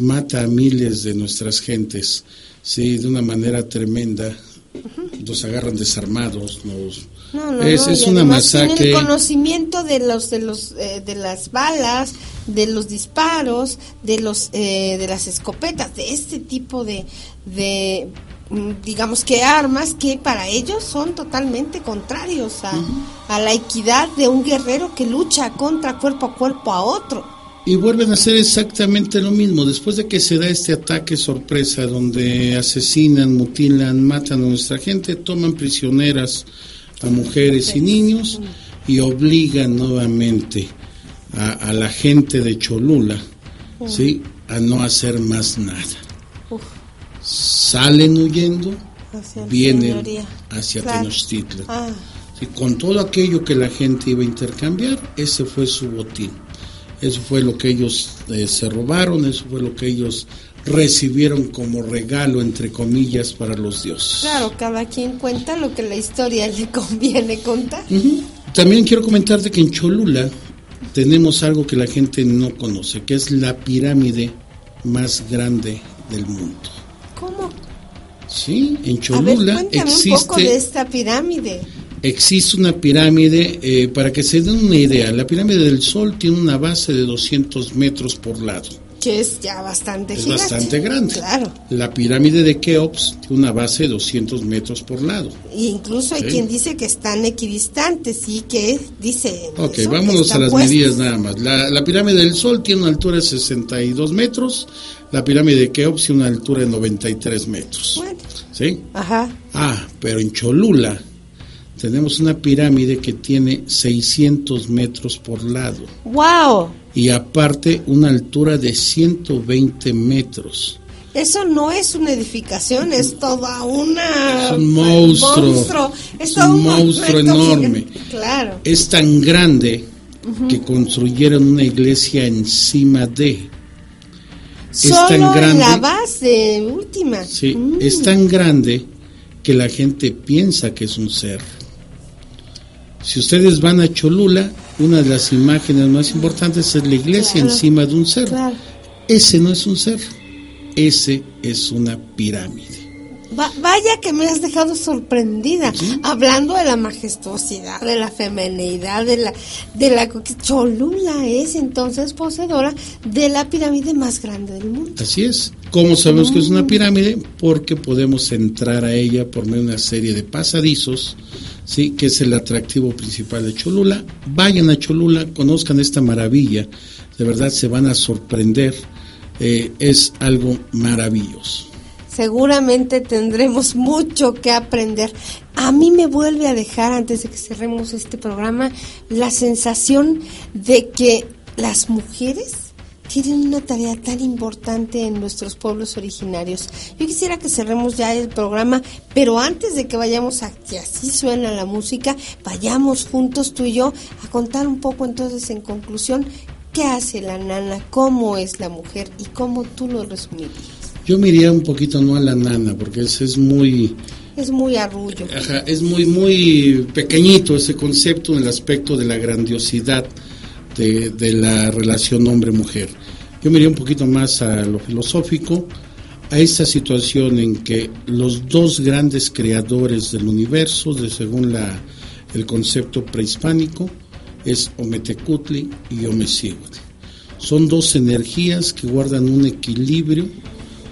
mata a miles de nuestras gentes, sí, de una manera tremenda. Nos agarran desarmados, nos No, no, es, no, es y una además tienen masacre. conocimiento de los de los eh, de las balas, de los disparos, de los eh, de las escopetas, de este tipo de de digamos que armas que para ellos son totalmente contrarios a, a la equidad de un guerrero que lucha contra cuerpo a cuerpo a otro. Y vuelven a hacer exactamente lo mismo. Después de que se da este ataque sorpresa donde asesinan, mutilan, matan a nuestra gente, toman prisioneras a mujeres y niños y obligan nuevamente a, a la gente de Cholula ¿sí? a no hacer más nada. Salen huyendo, Hacia vienen señoría. hacia Claro. Tenochtitlan. Ah, Sí, con todo aquello que la gente iba a intercambiar, ese fue su botín. Eso fue lo que ellos eh, se robaron, eso fue lo que ellos recibieron como regalo, entre comillas, para los dioses. claro, cada quien cuenta lo que la historia le <laughs> conviene contar. También quiero comentarte que en Cholula tenemos algo que la gente no conoce, que es la pirámide más grande del mundo. Sí, en A ver, Cholula cuéntame un poco de existe esta pirámide. Existe una pirámide, eh, para que se den una idea, la pirámide del Sol tiene una base de 200 metros por lado. Que es ya bastante Es gigante. bastante grande. Claro. La pirámide de Keops tiene una base de 200 metros por lado. Y incluso hay Sí. quien dice que están equidistantes y que dice. Ok, vámonos a las puestos. medidas nada más. La, la pirámide del Sol tiene una altura de 62 metros, la pirámide de Keops tiene una altura de 93 metros. Bueno, ¿Sí? ajá. Ah, pero en Cholula tenemos una pirámide que tiene 600 metros por lado. ¡Wow! y aparte una altura de 120 metros. Eso no es una edificación, es toda una. Es un monstruo. Es, un monstruo enorme. Claro. Es tan grande que construyeron una iglesia encima de. Es tan en grande. la base última. Sí, Mm. es tan grande que la gente piensa que es un cerro. Si ustedes van a Cholula, una de las imágenes más importantes es la iglesia Claro. encima de un cerro. Claro. Ese no es un cerro, ese es una pirámide. Va- vaya que me has dejado sorprendida, hablando de la majestuosidad, de la femenidad, de la, de la Cholula es entonces poseedora de la pirámide más grande del mundo. Así es. ¿Cómo sabemos que es una pirámide? Porque podemos entrar a ella por medio de una serie de pasadizos, ¿sí? que es el atractivo principal de Cholula. Vayan a Cholula, conozcan esta maravilla, de verdad se van a sorprender. Eh, es algo maravilloso. Seguramente tendremos mucho que aprender. A mí me vuelve a dejar, antes de que cerremos este programa, la sensación de que las mujeres tienen una tarea tan importante en nuestros pueblos originarios. Yo quisiera que cerremos ya el programa, pero antes de que vayamos a que así suena la música, vayamos juntos tú y yo a contar un poco entonces en conclusión qué hace la nana, cómo es la mujer y cómo tú lo resumirías. Yo me iría un poquito no a la nana, porque ese es muy, Es muy arrullo. Ajá, es muy, muy pequeñito ese concepto en el aspecto de la grandiosidad de, de la relación hombre-mujer. Yo me iría un poquito más a lo filosófico, a esta situación en que los dos grandes creadores del universo, de según la, el concepto prehispánico, es Ometecutli y Omecihuatl. Son dos energías que guardan un equilibrio,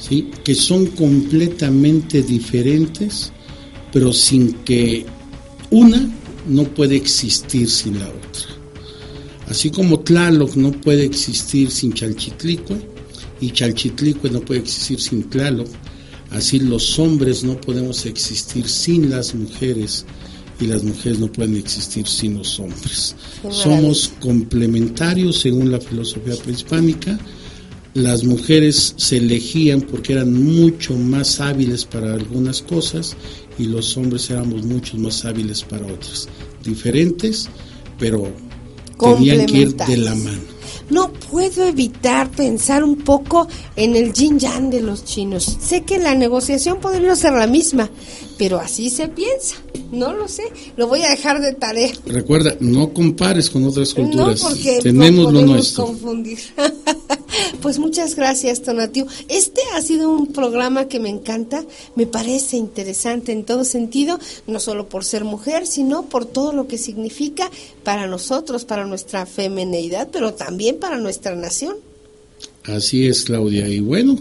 ¿sí? que son completamente diferentes, pero sin que una no puede existir sin la otra. Así como Tlaloc no puede existir sin Chalchitlicue y Chalchitlicue no puede existir sin Tlaloc, así los hombres no podemos existir sin las mujeres y las mujeres no pueden existir sin los hombres. Somos complementarios según la filosofía prehispánica. Las mujeres se elegían porque eran mucho más hábiles para algunas cosas y los hombres éramos mucho más hábiles para otras. Diferentes, pero tenían que ir de la mano no puedo evitar pensar un poco en el yin yang de los chinos. Sé que la negociación podría ser la misma, pero así se piensa. No lo sé, lo voy a dejar de tarea. Recuerda, no compares con otras culturas. No, porque tenemos lo nuestro. confundir. <laughs> pues muchas gracias, Tonatiu. Este ha sido un programa que me encanta, me parece interesante en todo sentido, no solo por ser mujer, sino por todo lo que significa para nosotros, para nuestra femineidad, pero también para nuestra nación. Así es, Claudia. Y bueno,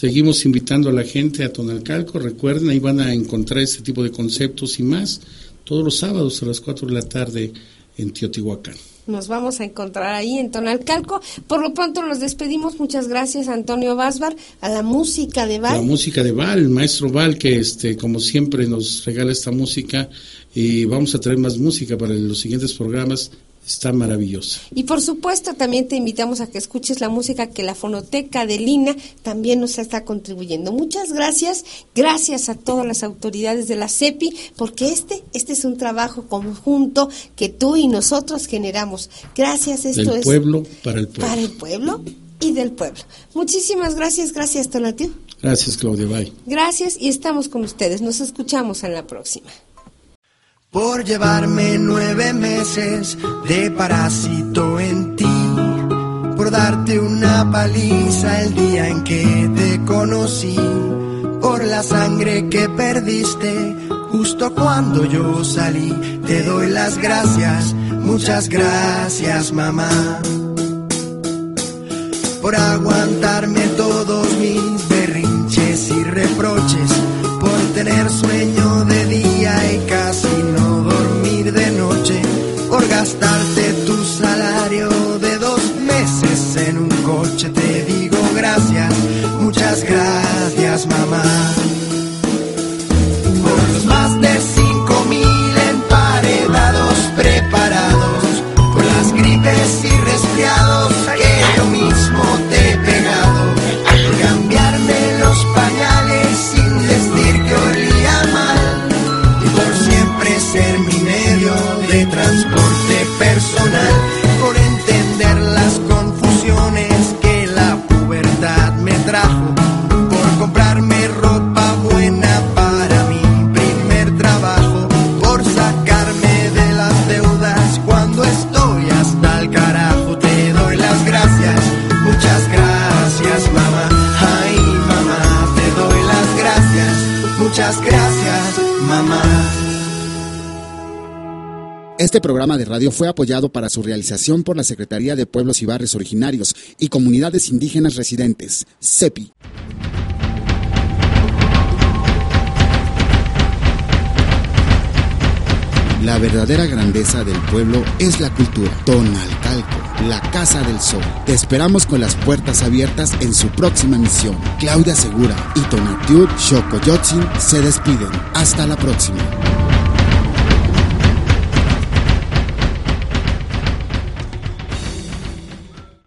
seguimos invitando a la gente a Tonalcalco. Recuerden, ahí van a encontrar este tipo de conceptos y más todos los sábados a las 4 de la tarde en Teotihuacán. Nos vamos a encontrar ahí en Tonalcalco. Por lo pronto nos despedimos. Muchas gracias Antonio Basbar, a la música de Val. La música de Val, el maestro Val, que este, como siempre nos regala esta música. Y vamos a traer más música para los siguientes programas está maravillosa. Y por supuesto también te invitamos a que escuches la música que la Fonoteca de Lina también nos está contribuyendo. Muchas gracias, gracias a todas las autoridades de la CEPI, porque este, este es un trabajo conjunto que tú y nosotros generamos. Gracias, esto del pueblo para el pueblo. Para el pueblo y del pueblo. Muchísimas gracias, gracias Tonatio. Gracias Claudia, bye. Gracias y estamos con ustedes. Nos escuchamos en la próxima por llevarme nueve meses de parásito en ti, por darte una paliza el día en que te conocí, por la sangre que perdiste justo cuando yo salí. Te doy las gracias, muchas gracias mamá, por aguantarme todos mis berrinches y reproches, por tener sueño de día y por Este programa de radio fue apoyado para su realización por la Secretaría de Pueblos y Barrios Originarios y Comunidades Indígenas Residentes, CEPI. La verdadera grandeza del pueblo es la cultura. Tonalcalco, la Casa del Sol. Te esperamos con las puertas abiertas en su próxima misión. Claudia Segura y Tonatiuh Xocoyotzin se despiden. Hasta la próxima.